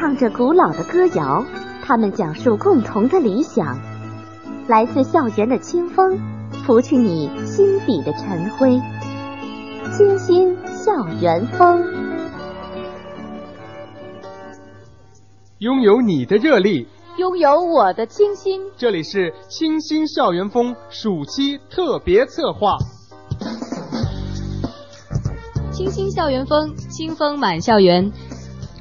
唱着古老的歌谣，他们讲述共同的理想。来自校园的清风，拂去你心底的尘灰。清新校园风，拥有你的热力，拥有我的清新。这里是清新校园风暑期特别策划。清新校园风，清风满校园。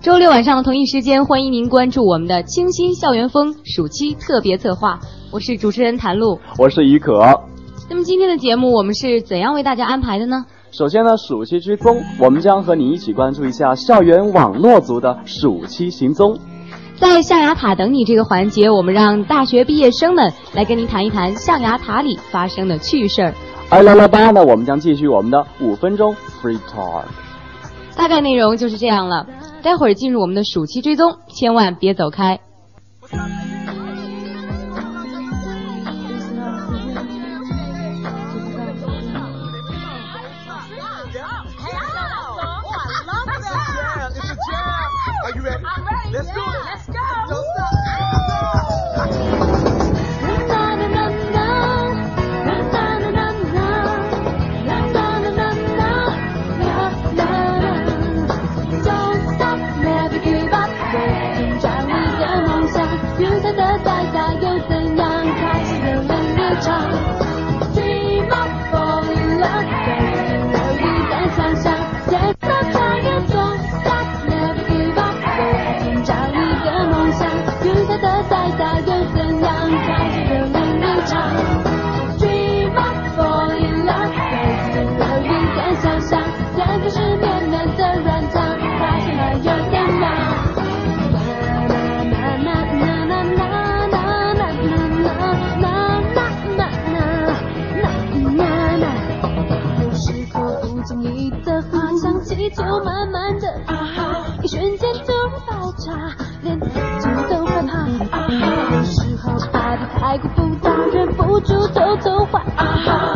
周六晚上的同一时间，欢迎您关注我们的清新校园风暑期特别策划。我是主持人谭露，我是于可。那么今天的节目我们是怎样为大家安排的呢？首先呢，暑期追风，我们将和你一起关注一下校园网络族的暑期行踪。在象牙塔等你这个环节，我们让大学毕业生们来跟您谈一谈象牙塔里发生的趣事儿。而来了八呢，我们将继续我们的五分钟 free talk。大概内容就是这样了，待会儿进入我们的暑期追踪，千万别走开。的话像气就慢慢的啊哈。一瞬间就会爆炸连自己都害怕啊哈。有时候爱的太过复杂忍不住偷偷话啊哈。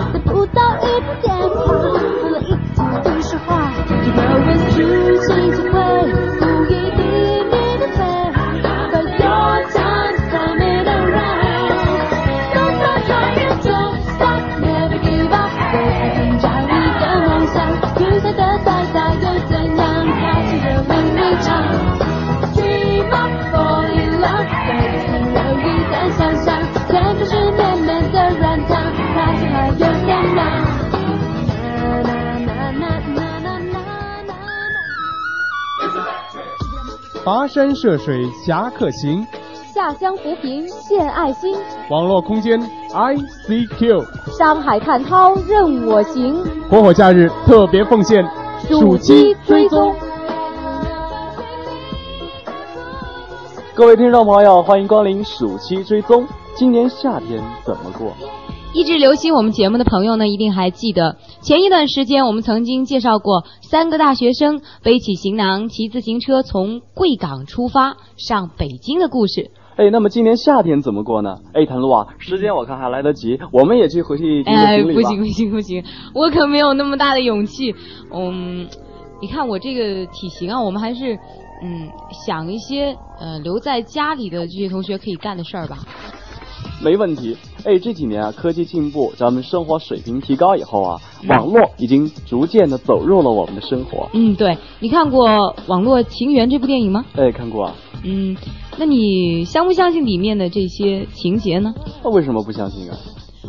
跋山涉水侠客行，下乡扶贫献爱心。网络空间 ICQ，山海看涛任我行。火火假日特别奉献，暑期追踪。各位听众朋友，欢迎光临暑期追踪。今年夏天怎么过？一直留心我们节目的朋友呢，一定还记得前一段时间我们曾经介绍过三个大学生背起行囊骑自行车从贵港出发上北京的故事。哎，那么今年夏天怎么过呢？哎，谭露啊，时间我看还来得及，我们也去回去哎，不行不行不行，我可没有那么大的勇气。嗯，你看我这个体型啊，我们还是嗯想一些呃留在家里的这些同学可以干的事儿吧。没问题，哎，这几年啊，科技进步，咱们生活水平提高以后啊，网络已经逐渐的走入了我们的生活。嗯，对，你看过《网络情缘》这部电影吗？哎，看过啊。嗯，那你相不相信里面的这些情节呢？那为什么不相信啊？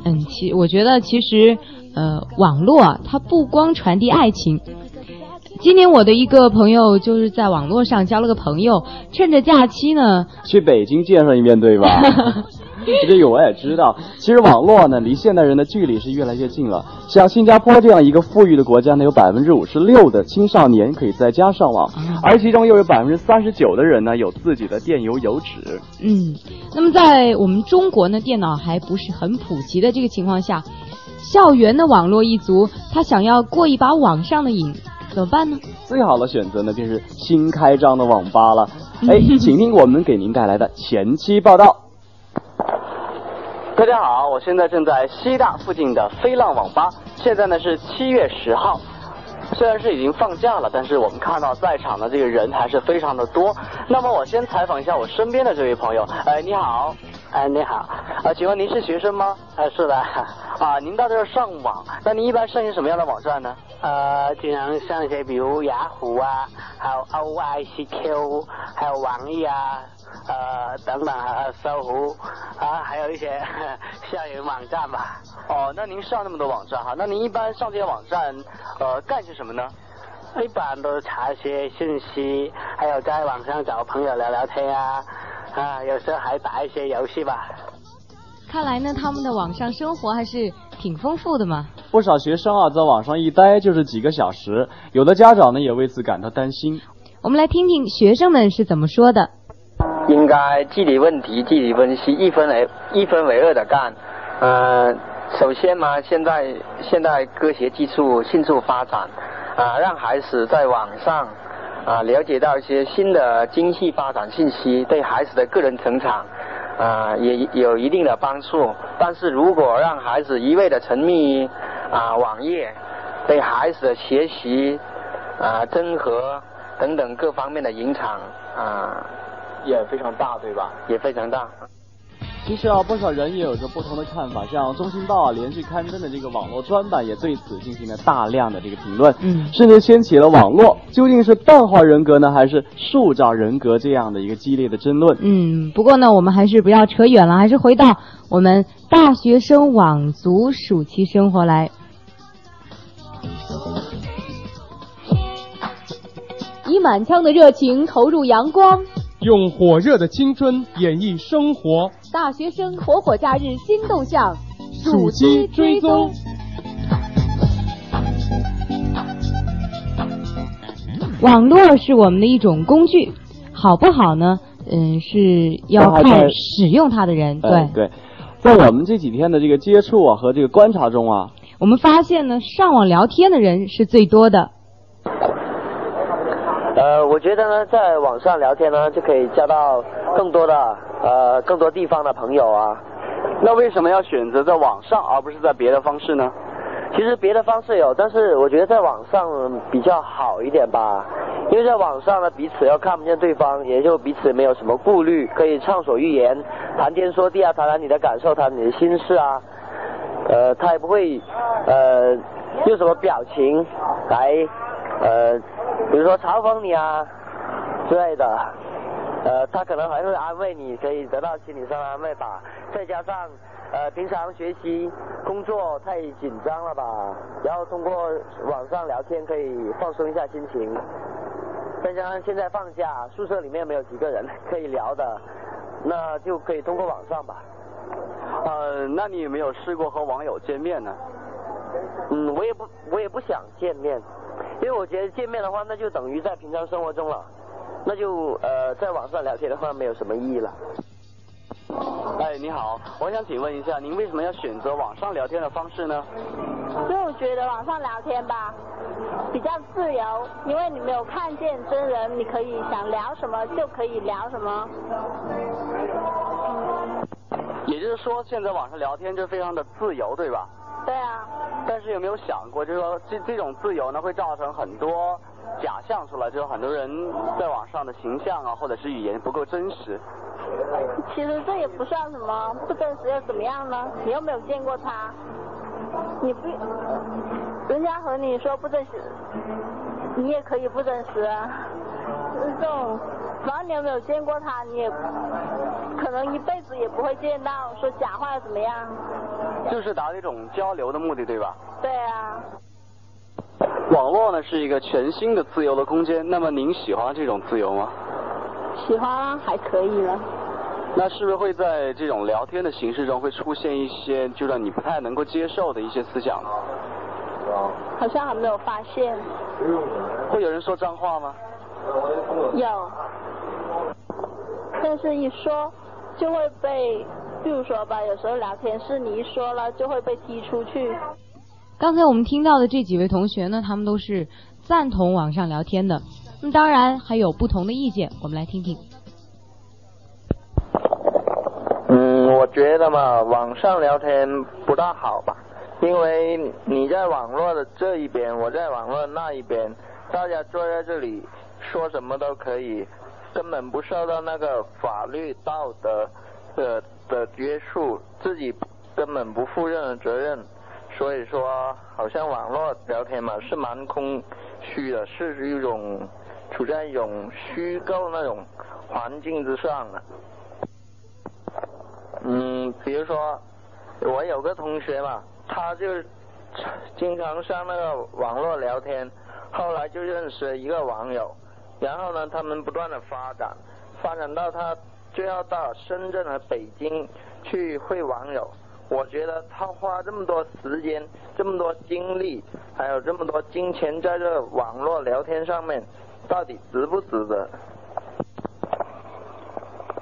嗯，其我觉得其实，呃，网络它不光传递爱情。今年我的一个朋友就是在网络上交了个朋友，趁着假期呢，去北京见上一面，对吧？这个我也知道。其实网络呢，离现代人的距离是越来越近了。像新加坡这样一个富裕的国家呢，有百分之五十六的青少年可以在家上网，而其中又有百分之三十九的人呢，有自己的电邮邮址。嗯，那么在我们中国呢，电脑还不是很普及的这个情况下，校园的网络一族，他想要过一把网上的瘾，怎么办呢？最好的选择呢，便是新开张的网吧了。哎，请听我们给您带来的前期报道。大家好，我现在正在西大附近的飞浪网吧。现在呢是七月十号，虽然是已经放假了，但是我们看到在场的这个人还是非常的多。那么我先采访一下我身边的这位朋友，哎，你好，哎，你好，啊，请问您是学生吗？呃，是的，啊，您到这儿上网，那您一般上些什么样的网站呢？呃，经常上一些比如雅虎啊，还有 OICQ，还有网易啊，呃等等，呃搜狐啊，还有一些 校园网站吧。哦，那您上那么多网站哈，那您一般上这些网站，呃，干些什么呢？一般都查一些信息，还有在网上找朋友聊聊天啊，啊，有时候还打一些游戏吧。看来呢，他们的网上生活还是挺丰富的嘛。不少学生啊，在网上一待就是几个小时，有的家长呢也为此感到担心。我们来听听学生们是怎么说的。应该具体问题具体分析，一分为一分为二的干。呃，首先嘛，现在现在科学技术迅速发展，啊，让孩子在网上啊了解到一些新的经济发展信息，对孩子的个人成长啊也有一定的帮助。但是如果让孩子一味的沉迷于啊网页，对孩子的学习啊综合等等各方面的影响啊也非常大，对吧？也非常大。其实啊，不少人也有着不同的看法，像《中新报》啊连续刊登的这个网络专版也对此进行了大量的这个评论，嗯甚至掀起了网络究竟是淡化人格呢，还是塑造人格这样的一个激烈的争论。嗯，不过呢，我们还是不要扯远了，还是回到我们大学生网族暑期生活来。以满腔的热情投入阳光，用火热的青春演绎生活，大学生火火假日新动向，暑期追踪。网络是我们的一种工具，好不好呢？嗯，是要看使用它的人。对，哎对，在我们这几天的这个接触啊和这个观察中啊，我们发现呢，上网聊天的人是最多的。呃，我觉得呢，在网上聊天呢，就可以交到更多的呃更多地方的朋友啊。那为什么要选择在网上而不是在别的方式呢？其实别的方式有，但是我觉得在网上比较好一点吧，因为在网上呢，彼此又看不见对方，也就彼此没有什么顾虑，可以畅所欲言，谈天说地啊，谈谈你的感受，谈你的心事啊。呃，他也不会呃用什么表情来呃，比如说嘲讽你啊之类的。呃，他可能还会安慰你，可以得到心理上的安慰吧。再加上呃，平常学习工作太紧张了吧，然后通过网上聊天可以放松一下心情。再加上现在放假，宿舍里面没有几个人可以聊的，那就可以通过网上吧。呃，那你有没有试过和网友见面呢？嗯，我也不我也不想见面，因为我觉得见面的话，那就等于在平常生活中了，那就呃在网上聊天的话没有什么意义了。哎，你好，我想请问一下，您为什么要选择网上聊天的方式呢？因为我觉得网上聊天吧比较自由，因为你没有看见真人，你可以想聊什么就可以聊什么。也就是说，现在网上聊天就非常的自由，对吧？对啊，但是有没有想过，就是说这这种自由呢，会造成很多假象出来，就是很多人在网上的形象啊，或者是语言不够真实。其实这也不算什么，不真实又怎么样呢？你又没有见过他，你不，人家和你说不真实，你也可以不真实啊。就是这种，反正你有没有见过他，你也可能一辈子也不会见到，说假话又怎么样？就是达到一种交流的目的，对吧？对啊。网络呢是一个全新的自由的空间，那么您喜欢这种自由吗？喜欢啊，还可以了。那是不是会在这种聊天的形式中会出现一些就让你不太能够接受的一些思想呢？好像还没有发现。会有人说脏话吗？有，但是一说就会被，比如说吧，有时候聊天室你一说了就会被踢出去。刚才我们听到的这几位同学呢，他们都是赞同网上聊天的。那么当然还有不同的意见，我们来听听。嗯，我觉得嘛，网上聊天不大好吧，因为你在网络的这一边，我在网络那一边，大家坐在这里说什么都可以，根本不受到那个法律道德的的约束，自己根本不负任何责任。所以说，好像网络聊天嘛，是蛮空虚的，是一种处在一种虚构那种环境之上的。嗯，比如说，我有个同学嘛，他就经常上那个网络聊天，后来就认识了一个网友，然后呢，他们不断的发展，发展到他就要到深圳和北京去会网友。我觉得他花这么多时间、这么多精力，还有这么多金钱在这网络聊天上面，到底值不值得？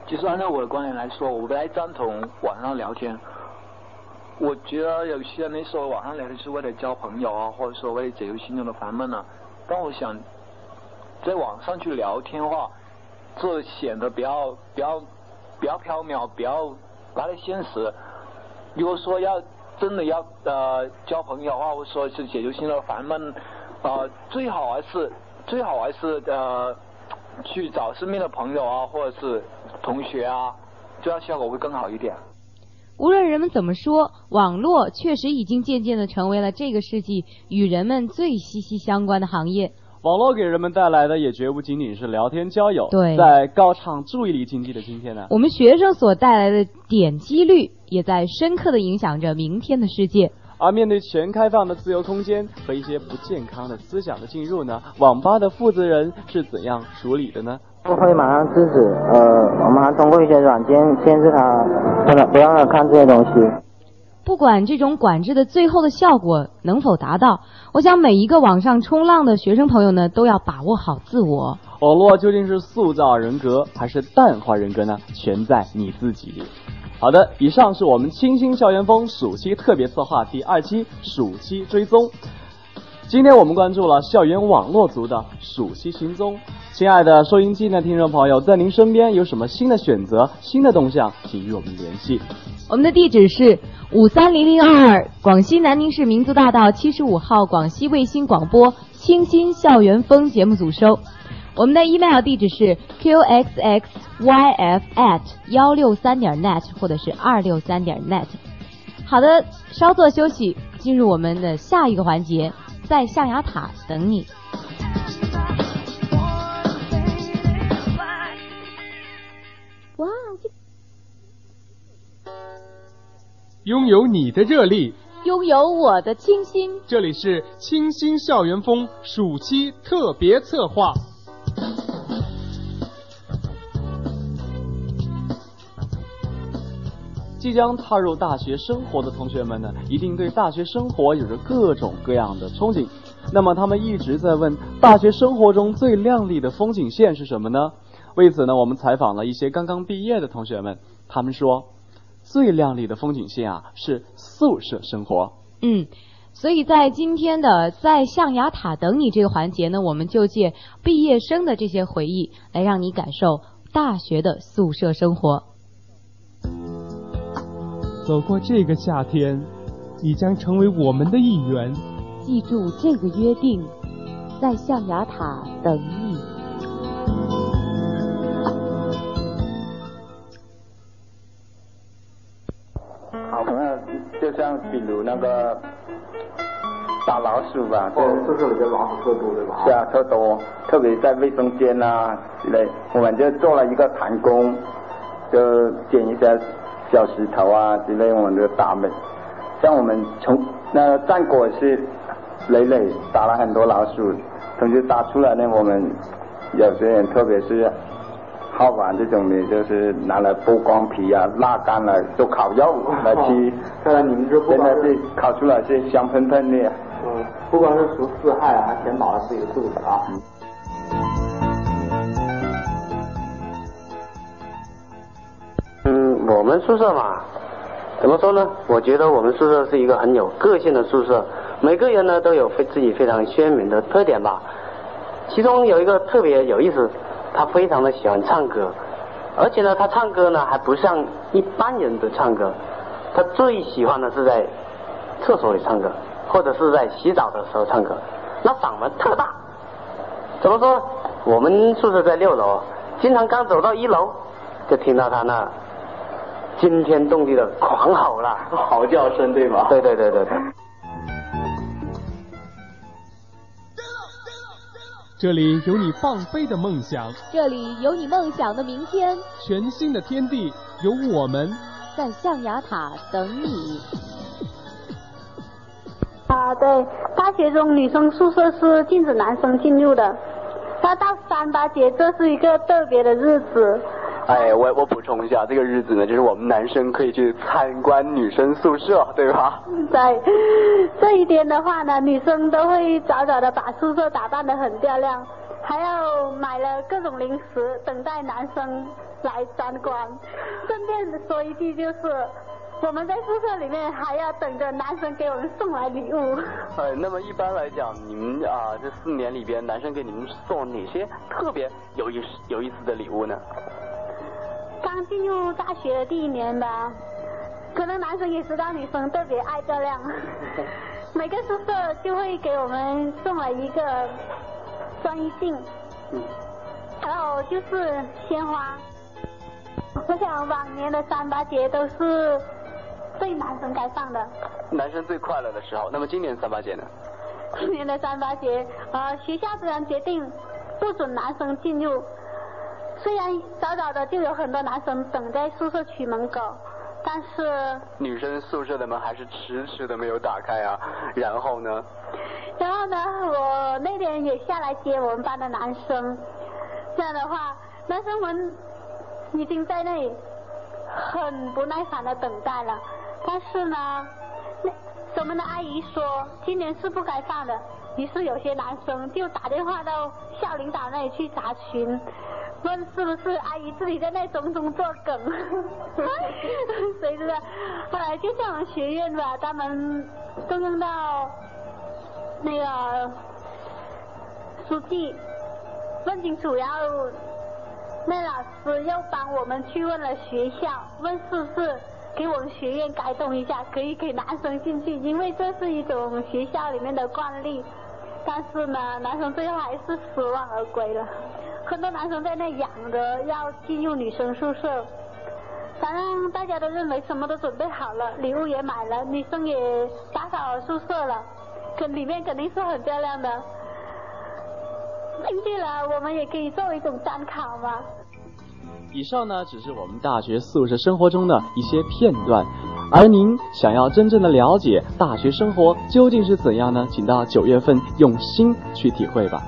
其实按照我的观点来说，我不太赞同网上聊天。我觉得有些人说网上聊天是为了交朋友啊，或者说为了解决心中的烦闷啊。但我想，在网上去聊天话，这显得比较、比较、比较缥缈，比较不太现实。如果说要真的要呃交朋友的话，或者说是解决心中的烦闷，呃，最好还是最好还是呃去找身边的朋友啊，或者是同学啊，这样效果会更好一点。无论人们怎么说，网络确实已经渐渐的成为了这个世纪与人们最息息相关的行业。网络给人们带来的也绝不仅仅是聊天交友。对，在高唱注意力经济的今天呢，我们学生所带来的点击率也在深刻的影响着明天的世界。而面对全开放的自由空间和一些不健康的思想的进入呢，网吧的负责人是怎样处理的呢？会马上制止，呃，我们还通过一些软件限制他，不能不让他看这些东西。不管这种管制的最后的效果能否达到，我想每一个网上冲浪的学生朋友呢，都要把握好自我。网络究竟是塑造人格还是淡化人格呢？全在你自己。好的，以上是我们清新校园风暑期特别策划第二期暑期追踪。今天我们关注了校园网络族的暑期行踪。亲爱的收音机的听众朋友，在您身边有什么新的选择、新的动向，请与我们联系。我们的地址是五三零零二二广西南宁市民族大道七十五号广西卫星广播清新校园风节目组收。我们的 email 地址是 qxxyf at 幺六三点 net 或者是二六三点 net。好的，稍作休息，进入我们的下一个环节，在象牙塔等你。哇，拥有你的热力，拥有我的清新。这里是清新校园风暑期特别策划。即将踏入大学生活的同学们呢，一定对大学生活有着各种各样的憧憬。那么他们一直在问，大学生活中最亮丽的风景线是什么呢？为此呢，我们采访了一些刚刚毕业的同学们，他们说，最亮丽的风景线啊是宿舍生活。嗯，所以在今天的在象牙塔等你这个环节呢，我们就借毕业生的这些回忆，来让你感受大学的宿舍生活。走过这个夏天，你将成为我们的一员。记住这个约定，在象牙塔等你。好朋友，就像比如那个打老鼠吧，哦，宿舍里边老鼠特多，对吧？是啊，特多，特别在卫生间啊之类，我们就做了一个弹弓，就捡一些小石头啊之类，我们就打美。像我们从那战果是累累打了很多老鼠，同时打出来呢，我们有些人特别是。好玩这种的，就是拿来剥光皮啊，辣干了做烤肉来吃。看来你们这真的是烤出来是香喷喷的。嗯，不光是除四害啊，还填饱了自己的肚子啊。嗯，我们宿舍嘛，怎么说呢？我觉得我们宿舍是一个很有个性的宿舍，每个人呢都有非自己非常鲜明的特点吧。其中有一个特别有意思。他非常的喜欢唱歌，而且呢，他唱歌呢还不像一般人的唱歌，他最喜欢的是在厕所里唱歌，或者是在洗澡的时候唱歌，那嗓门特大。怎么说？我们宿舍在六楼，经常刚走到一楼，就听到他那惊天动地的狂吼啦，嚎叫声对吗？对对对对对。这里有你放飞的梦想，这里有你梦想的明天，全新的天地有我们在象牙塔等你。啊，对，大学中女生宿舍是禁止男生进入的。那到三八节，这是一个特别的日子。哎，我我补充一下，这个日子呢，就是我们男生可以去参观女生宿舍，对吧？在这一天的话呢，女生都会早早的把宿舍打扮的很漂亮，还要买了各种零食，等待男生来参观。顺便说一句，就是我们在宿舍里面还要等着男生给我们送来礼物。呃，那么一般来讲，你们啊这四年里边，男生给你们送哪些特别有意思有意思的礼物呢？刚进入大学的第一年吧，可能男生也知道女生特别爱漂亮，每个宿舍就会给我们送了一个专一镜，还有就是鲜花。我想往年的三八节都是对男生开放的。男生最快乐的时候，那么今年三八节呢？今年的三八节，呃，学校突然决定不准男生进入。虽然早早的就有很多男生等在宿舍区门口，但是女生宿舍的门还是迟迟的没有打开啊。然后呢？然后呢？我那天也下来接我们班的男生，这样的话，男生们已经在那里很不耐烦的等待了。但是呢，那我们的阿姨说今年是不该放的，于是有些男生就打电话到校领导那里去查询。问是不是阿姨自己在那种种作梗？谁知道？后来就像我们学院吧，他们动用到那个书记问清楚，然后那老师又帮我们去问了学校，问是不是给我们学院改动一下，可以给男生进去，因为这是一种学校里面的惯例。但是呢，男生最后还是失望而归了。很多男生在那养着要进入女生宿舍，反正大家都认为什么都准备好了，礼物也买了，女生也打扫了宿舍了，可里面肯定是很漂亮的。进去了，我们也可以作为一种参考嘛。以上呢，只是我们大学宿舍生活中的一些片段，而您想要真正的了解大学生活究竟是怎样呢？请到九月份用心去体会吧。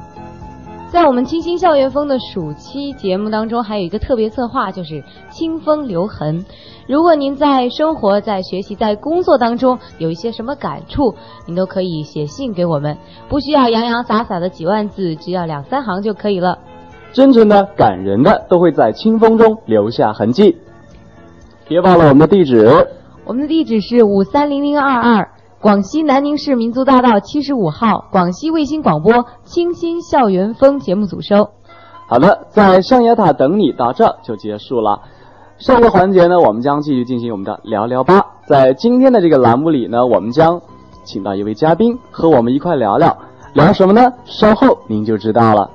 在我们清新校园风的暑期节目当中，还有一个特别策划，就是清风留痕。如果您在生活、在学习、在工作当中有一些什么感触，您都可以写信给我们，不需要洋洋洒洒的几万字，只要两三行就可以了。真诚的、感人的，都会在清风中留下痕迹。别忘了我们的地址，我们的地址是五三零零二二。广西南宁市民族大道七十五号，广西卫星广播清新校园风节目组收。好的，在象牙塔等你到这就结束了。上个环节呢，我们将继续进行我们的聊聊吧。在今天的这个栏目里呢，我们将请到一位嘉宾和我们一块聊聊，聊什么呢？稍后您就知道了。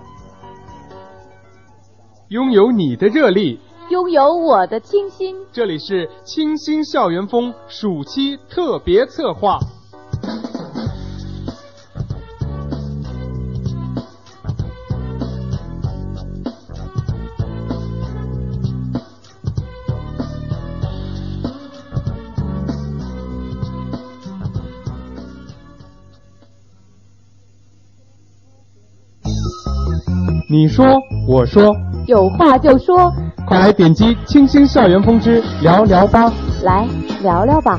拥有你的热力，拥有我的清新。这里是清新校园风暑期特别策划。你说，我说，有话就说，快来点击《清新校园风之聊聊吧》，来聊聊吧。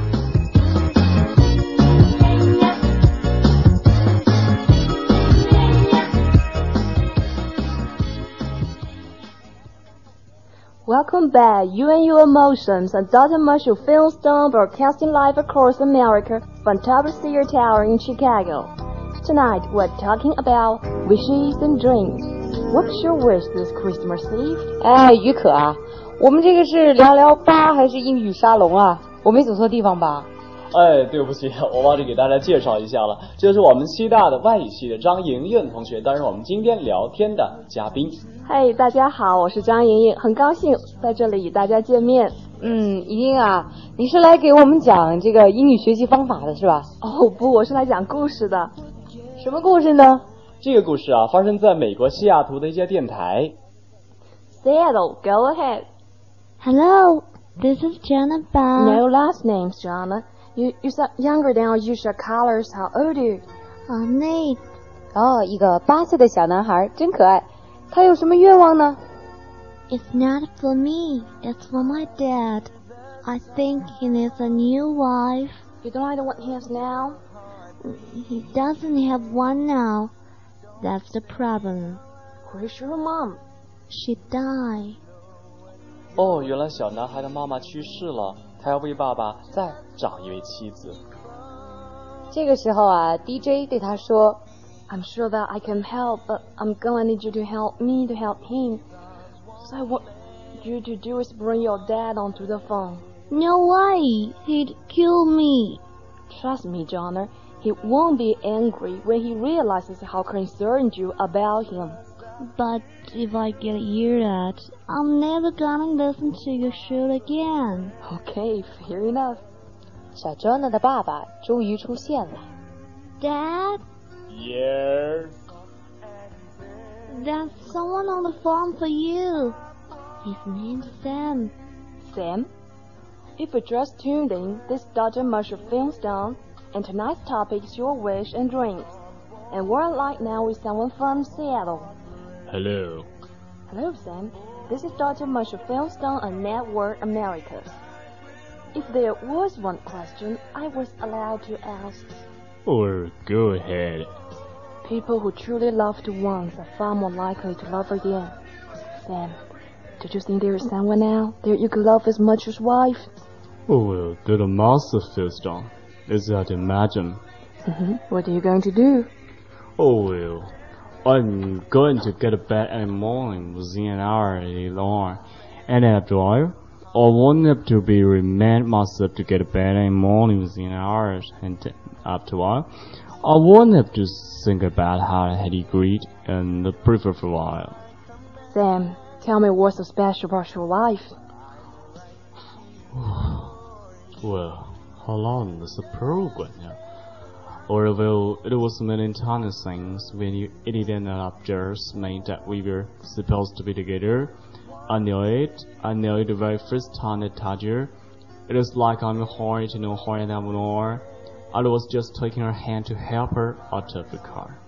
Welcome back, you and your emotions, a dozen Marshall Film Stone broadcasting live across America from Top Theater Tower in Chicago. Tonight we're talking about wishes and dreams. What's your wish this Christmas Eve? 哎，于可啊，我们这个是聊聊吧还是英语沙龙啊？我没走错地方吧？哎，对不起，我忘记给大家介绍一下了，这是我们西大的外语系的张莹莹同学，担任我们今天聊天的嘉宾。嗨，大家好，我是张莹莹，很高兴在这里与大家见面。嗯，莹莹啊，你是来给我们讲这个英语学习方法的是吧？哦不，我是来讲故事的。什么故事呢？这个故事啊，发生在美国西雅图的一家电台。 Seattle, go ahead. Hello, this is Jana Ba. No last names, Jana. You you sound younger than our usual colors. How old are you? Oh, Nate. 哦，一个八岁的小男孩，真可爱。他有什么愿望呢？ It's not for me. It's for my dad. I think he needs a new wife. You don't like the one he has now? He doesn't have one now. That's the problem. Where's your mom? She died. 哦，原来小男孩的妈妈去世了，他要为爸爸再找一位妻子。这个时候啊，DJ 对他说 I'm sure that I can help, but I'm gonna need you to help me to help him. So what you to do is bring your dad onto the phone. No way. He'd kill me. Trust me, Johnner. He won't be angry when he realizes how concerned you about him. But if I get yelled at, I'm never gonna listen to your show again. Okay, fair enough. 小 Jonah 的爸爸终于出现了。 Dad, Yes. there's someone on the phone for you. His name's Sam. Sam, if you just tuned in, this is Dr. Marshall Filmstone, and tonight's topic is your wish and dreams. And we're like now with someone from Seattle. Hello. Hello, Sam. This is Dr. Marshall Filmstone on Network Americas. If there was one question I was allowed to ask, Or go ahead. people who truly loved once are far more likely to love again. Sam, do you think there is someone out there you could love as much as wife? Oh, well, did a master. Is that imagine? hmm What are you going to do? Oh, well, I'm going to get a bed in the morning within an hour long. And after all, I want to be remind myself to get a bed in the morning within hours. And after all, I want to think about how I had agreed and prefer for a while. Sam, tell me what's so special about your life. Well, how long is the program? Or well, it was many tiny things when you it didn't just mean that we were supposed to be together. I knew it. I knew it the very first time I touched her. It was like I'm horny to know anymore. I was just taking her hand to help her out of the car.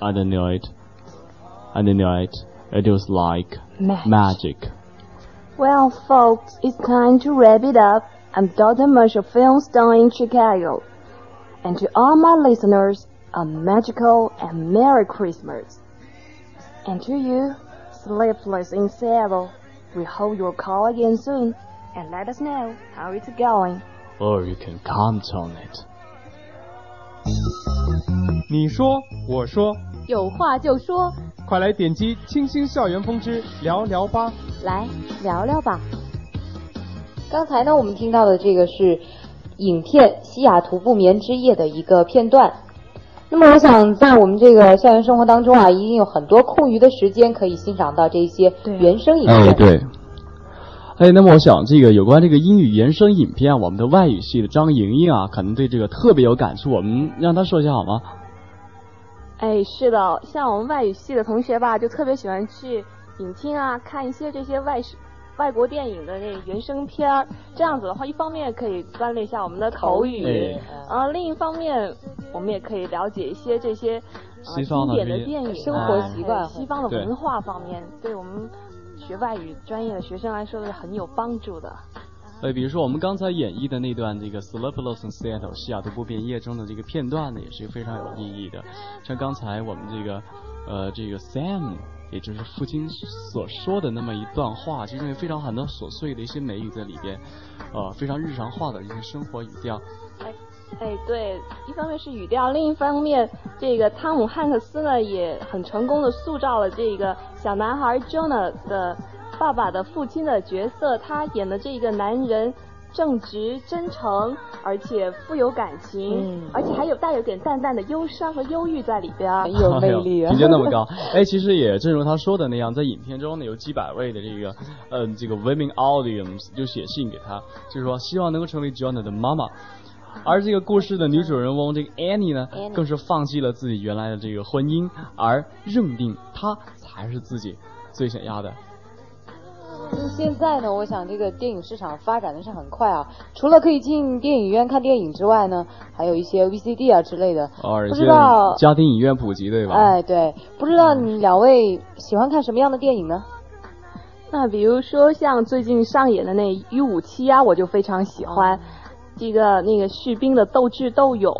I knew it. I knew it. It was like Magic. magic. Well, folks, it's time to wrap it up. I'm Dr. Marshall Filmstone in Chicago. And to all my listeners, a magical and Merry Christmas. And to you, sleepless in Seattle, we hope you'll call again soon and let us know how it's going. Or you can count on it. 你说，我说，有话就说，快来点击“清新校园风之聊聊吧”。来聊聊吧。 刚才呢，我们听到的这个是影片《西雅图不眠之夜》的一个片段。那么，我想在我们这个校园生活当中啊，一定有很多空余的时间可以欣赏到这些原声影片。哎，对。哎，那么我想这个有关这个英语原声影片啊，我们的外语系的张莹莹啊，可能对这个特别有感触，我们让她说一下好吗？哎，是的，像我们外语系的同学吧，就特别喜欢去影厅啊，看一些这些外事外国电影的那原声片儿。这样子的话，一方面可以锻炼一下我们的口语，哎啊，另一方面我们也可以了解一些这些呃西方的经典的电影啊、生活习惯西方的文化方面，对我们学外语专业的学生来说是很有帮助的。呃，比如说我们刚才演绎的那段这个《Sleepless in Seattle》西雅图不眠夜中的这个片段呢，也是非常有意义的。像刚才我们这个，呃，这个 Sam，也就是父亲所说的那么一段话，其实有非常很多琐碎的一些美语在里边，呃，非常日常化的一些生活语调。哎，对，一方面是语调，另一方面，这个汤姆汉克斯呢也很成功的塑造了这个小男孩 Jonah 的爸爸的父亲的角色。他演的这个男人，正直、真诚，而且富有感情，嗯而且还有带有点淡淡的忧伤和忧郁在里边儿，很有魅力啊评价那么高。哎，其实也正如他说的那样，在影片中呢，有几百位的这个，嗯，这个 women audience 就写信给他，就是说希望能够成为 Jonah 的妈妈。而这个故事的女主人翁这个 Annie 呢，更是放弃了自己原来的这个婚姻，而认定她才是自己最想要的。现在呢，我想这个电影市场发展的是很快啊。除了可以进电影院看电影之外呢，还有一些 VCD 啊之类的。不知道家庭影院普及，对吧？哎，对，不知道你两位喜欢看什么样的电影呢？那比如说像最近上演的那《一五七》啊，我就非常喜欢。这个那个士兵的斗智斗勇，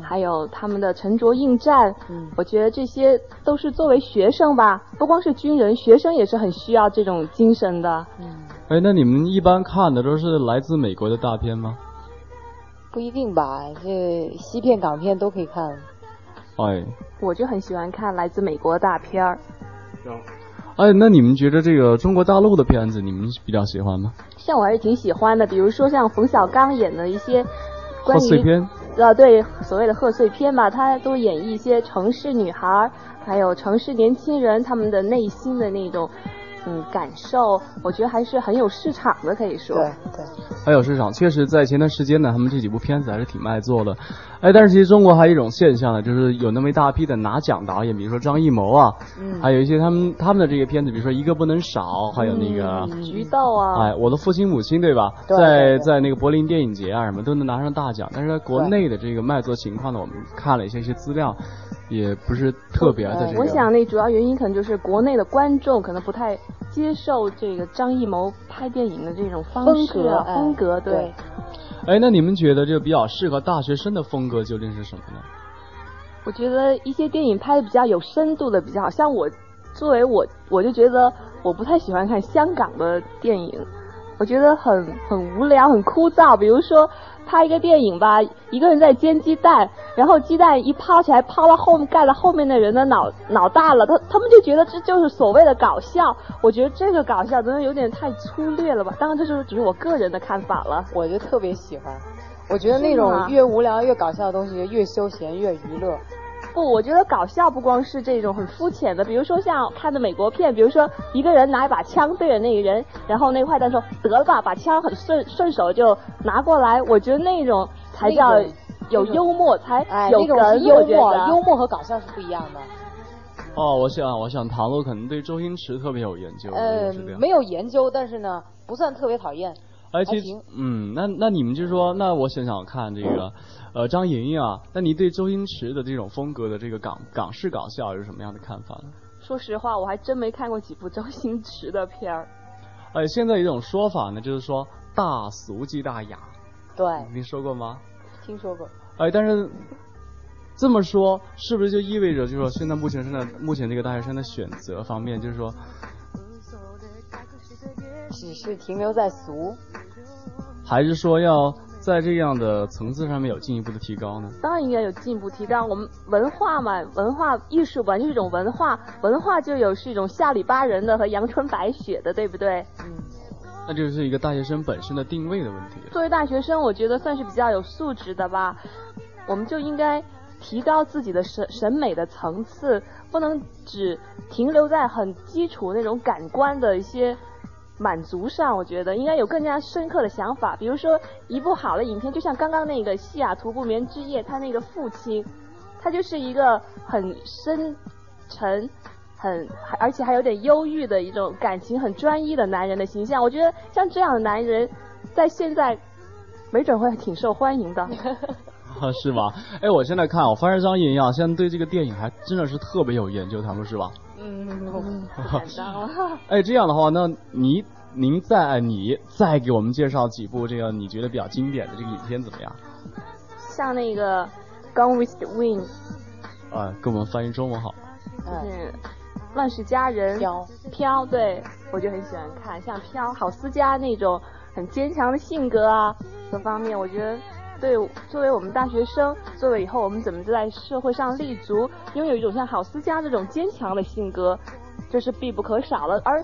还有他们的沉着应战，我觉得这些都是作为学生吧，不光是军人，学生也是很需要这种精神的。哎，那你们一般看的都是来自美国的大片吗？不一定吧，这西片、港片都可以看。哎，我就很喜欢看来自美国的大片儿。哎，那你们觉得这个中国大陆的片子，你们比较喜欢吗？像我还是挺喜欢的，比如说像冯小刚演的一些关于贺岁片，呃，对所谓的贺岁片吧，它都演绎一些城市女孩儿，还有城市年轻人他们的内心的那种嗯感受，我觉得还是很有市场的，可以说。对对。很有市场，确实在前段时间呢，他们这几部片子还是挺卖座的。哎，但是其实中国还有一种现象呢，就是有那么一大批的拿奖导演，比如说张艺谋啊，嗯还有一些他们他们的这个片子，比如说一个不能少，还有那个。菊豆啊，哎，我的父亲母亲，对吧？对在在那个柏林电影节啊，什么都能拿上大奖。但是在国内的这个卖座情况呢，我们看了一些一些资料，也不是特别的这个。我想那主要原因可能就是国内的观众可能不太接受这个张艺谋拍电影的这种方式啊风格哎风格，对。对哎，那你们觉得这个比较适合大学生的风格究竟是什么呢？我觉得一些电影拍的比较有深度的比较好，像我作为我我就觉得我不太喜欢看香港的电影，我觉得很很无聊很枯燥。比如说拍一个电影吧，一个人在煎鸡蛋，然后鸡蛋一抛起来抛到后面盖了后面的人的脑脑大了，他他们就觉得这就是所谓的搞笑。我觉得这个搞笑真的有点太粗略了吧？当然这就是只是我个人的看法了。我就特别喜欢，我觉得那种越无聊越搞笑的东西越休闲越娱乐。不，我觉得搞笑不光是这种很肤浅的，比如说像看的美国片，比如说一个人拿一把枪对着那个人，然后那个坏蛋说得了吧，把枪很顺顺手就拿过来，我觉得那种才叫有幽默，才哎，有梗。幽默，幽默和搞笑是不一样的。哦，我想，我想唐璐可能对周星驰特别有研究，呃。没有研究，但是呢，不算特别讨厌。哎，其实，嗯，那那你们就说，那我想想看这个，呃，张莹莹啊，那你对周星驰的这种风格的这个港港式搞笑有什么样的看法呢？说实话，我还真没看过几部周星驰的片儿。哎，现在有一种说法呢，就是说大俗即大雅，对，您说过吗？听说过。哎，但是这么说，是不是就意味着，就是说现在目前现在目前这个大学生的选择方面，就是说，只是停留在俗。还是说要在这样的层次上面有进一步的提高呢？当然应该有进一步提高。我们文化嘛，文化艺术本来就是一种文化，文化就有是一种下里巴人的和阳春白雪的，对不对？嗯。那就是一个大学生本身的定位的问题。作为大学生，我觉得算是比较有素质的吧。我们就应该提高自己的审审美的层次，不能只停留在很基础那种感官的一些满足上。我觉得应该有更加深刻的想法。比如说，一部好的影片，就像刚刚那个《西雅图不眠之夜》，他那个父亲，他就是一个很深沉。很，而且还有点忧郁的一种感情很专一的男人的形象，我觉得像这样的男人，在现在没准会挺受欢迎的。啊，是吗？哎，我现在看，我发现张莹莹啊，现在对这个电影还真的是特别有研究，他们是吧？嗯，不敢当了。哎，这样的话，那你您再你再给我们介绍几部这个你觉得比较经典的这个影片怎么样？像那个《Gone with the Wind》，啊，给我们翻译中文好。就是。乱世佳人飘飘，对我就很喜欢看，像飘郝思嘉那种很坚强的性格啊，各方面，我觉得对作为我们大学生，作为以后我们怎么在社会上立足，拥有一种像郝思嘉这种坚强的性格，这是必不可少的。而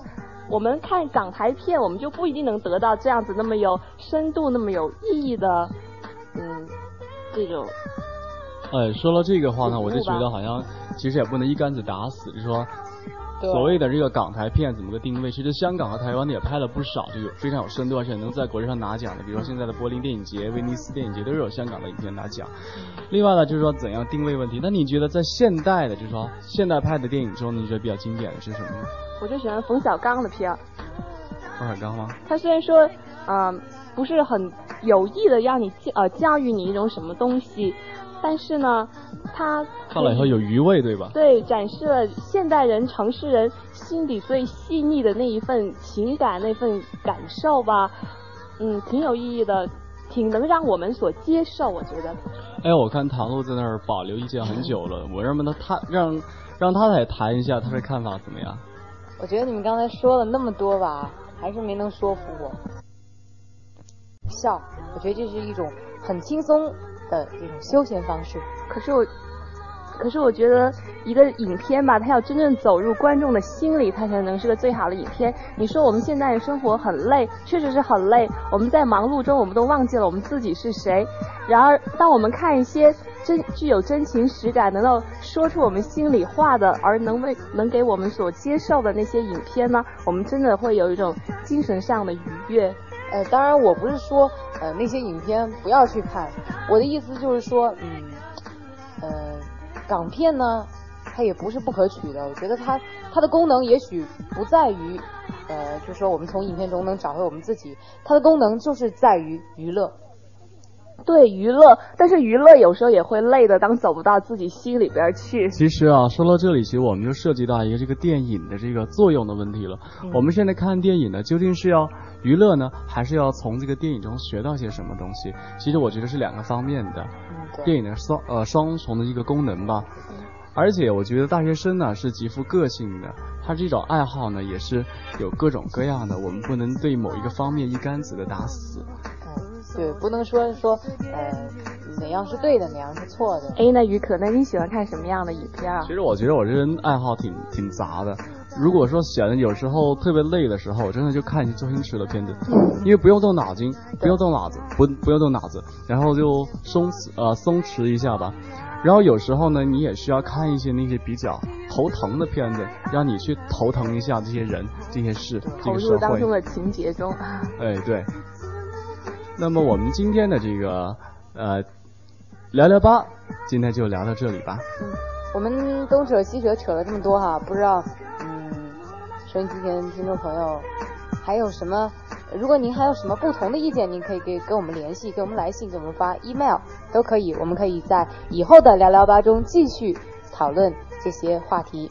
我们看港台片，我们就不一定能得到这样子那么有深度、那么有意义的，嗯，这种。哎，说到这个话呢，我就觉得好像其实也不能一竿子打死，就是说。对所谓的这个港台片怎么个定位？其实香港和台湾也拍了不少，就有非常有深度，而且能在国际上拿奖的，比如说现在的柏林电影节、威尼斯电影节都是有香港的影片拿奖。另外呢，就是说怎样定位问题。那你觉得在现代的，就是说现代派的电影中，你觉得比较经典的是什么呢？我就喜欢冯小刚的片儿。冯小刚吗？他虽然说，嗯、不是很有意的让你呃教育你一种什么东西，但是呢，他看了以后有余味，对吧？对，展示了现代人、城市人心底最细腻的那一份情感、那份感受吧。嗯，挺有意义的，挺能让我们所接受，我觉得。哎，我看唐璐在那儿保留意见很久了，我让他他让让他来谈一下他的看法怎么样？我觉得你们刚才说了那么多吧，还是没能说服我。笑，我觉得这是一种很轻松的这种休闲方式。可是我，可是我觉得一个影片吧，它要真正走入观众的心里，它才能是个最好的影片。你说我们现在生活很累，确实是很累。我们在忙碌中，我们都忘记了我们自己是谁。然而，当我们看一些真具有真情实感，能够说出我们心里话的，而能为能给我们所接受的那些影片呢，我们真的会有一种精神上的愉悦。呃，当然我不是说呃那些影片不要去看，我的意思就是说，嗯，呃，港片呢，它也不是不可取的。我觉得它它的功能也许不在于，呃，就是说我们从影片中能找回我们自己，它的功能就是在于娱乐。对娱乐，但是娱乐有时候也会累的，当走不到自己心里边去。其实啊，说到这里，其实我们就涉及到一个这个电影的这个作用的问题了。我们现在看电影呢，究竟是要娱乐呢，还是要从这个电影中学到些什么东西？其实我觉得是两个方面的。电影的双呃双重的一个功能吧。而且我觉得大学生呢是极富个性的，他这种爱好呢也是有各种各样的，我们不能对某一个方面一竿子的打死。对，不能说说呃哪样是对的，哪样是错的。哎，那于可，那你喜欢看什么样的影片啊？其实我觉得我这人爱好挺挺杂的。如果说闲的有时候特别累的时候，我真的就看一些周星驰的片子，因为不用动脑筋，不用动脑子，不不用动脑子，然后就松呃松弛一下吧。然后有时候呢，你也需要看一些那些比较头疼的片子，让你去头疼一下这些人、这些事、这个社会入当中。的情节中。哎，对。那么我们今天的这个呃聊聊吧，今天就聊到这里吧。嗯我们东扯西扯扯了这么多哈，不知道嗯，收音机前听众朋友还有什么？如果您还有什么不同的意见，您可以给跟我们联系，给我们来信，给我们发 email 都可以。我们可以在以后的聊聊吧中继续讨论这些话题。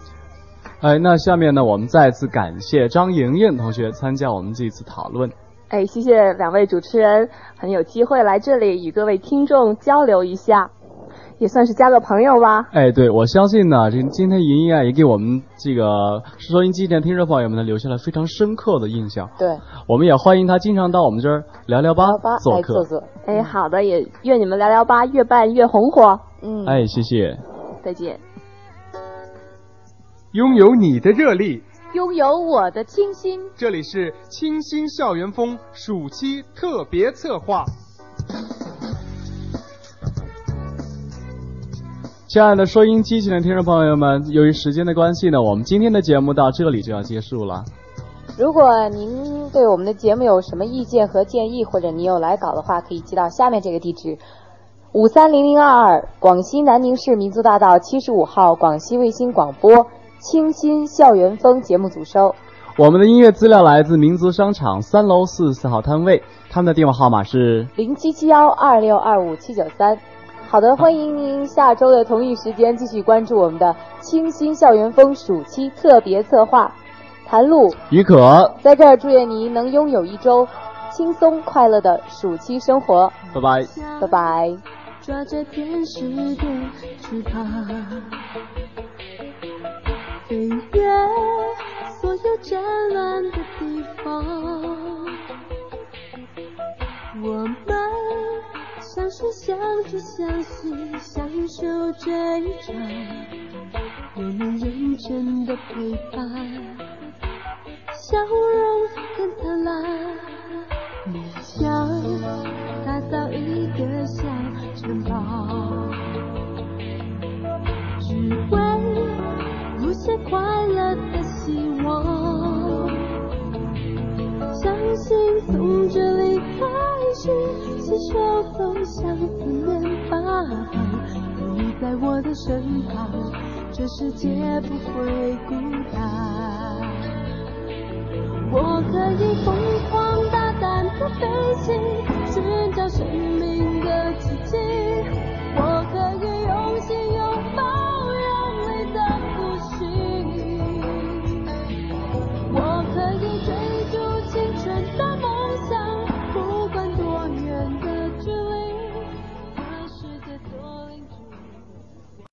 哎，那下面呢，我们再次感谢张莹莹同学参加我们这次讨论。哎，谢谢两位主持人，很有机会来这里与各位听众交流一下，也算是交个朋友吧。哎，对，我相信呢，这今天莹莹啊，也给我们这个收音机前听众朋友们呢，留下了非常深刻的印象。对，我们也欢迎他经常到我们这儿聊聊吧做客。来坐坐。哎，好的，也愿你们聊聊吧越办越红火。嗯，哎，谢谢。再见。拥有你的热力，拥有我的清新。这里是清新校园风暑期特别策划。亲爱的收音机前的听众朋友们，由于时间的关系呢，我们今天的节目到这里就要结束了。如果您对我们的节目有什么意见和建议，或者你有来稿的话，可以寄到下面这个地址：五三零零二二，广西南宁市民族大道七十五号，广西卫星广播清新校园风节目组收。我们的音乐资料来自民族商场三楼四十四号摊位，他们的电话号码是零七七幺二六二五七九三。好的，欢迎您下周的同一时间继续关注我们的清新校园风暑期特别策划。谭露、于可，在这儿祝愿您能拥有一周轻松快乐的暑期生活。拜拜，拜拜。抓着天使的翅膀，飞越所有战乱的地方。我们相识，相知，相惜，相守这一场我们认真的陪伴。笑容更灿烂。在我的身旁，这世界不会孤单。我可以疯狂大胆的飞行，寻找生命的。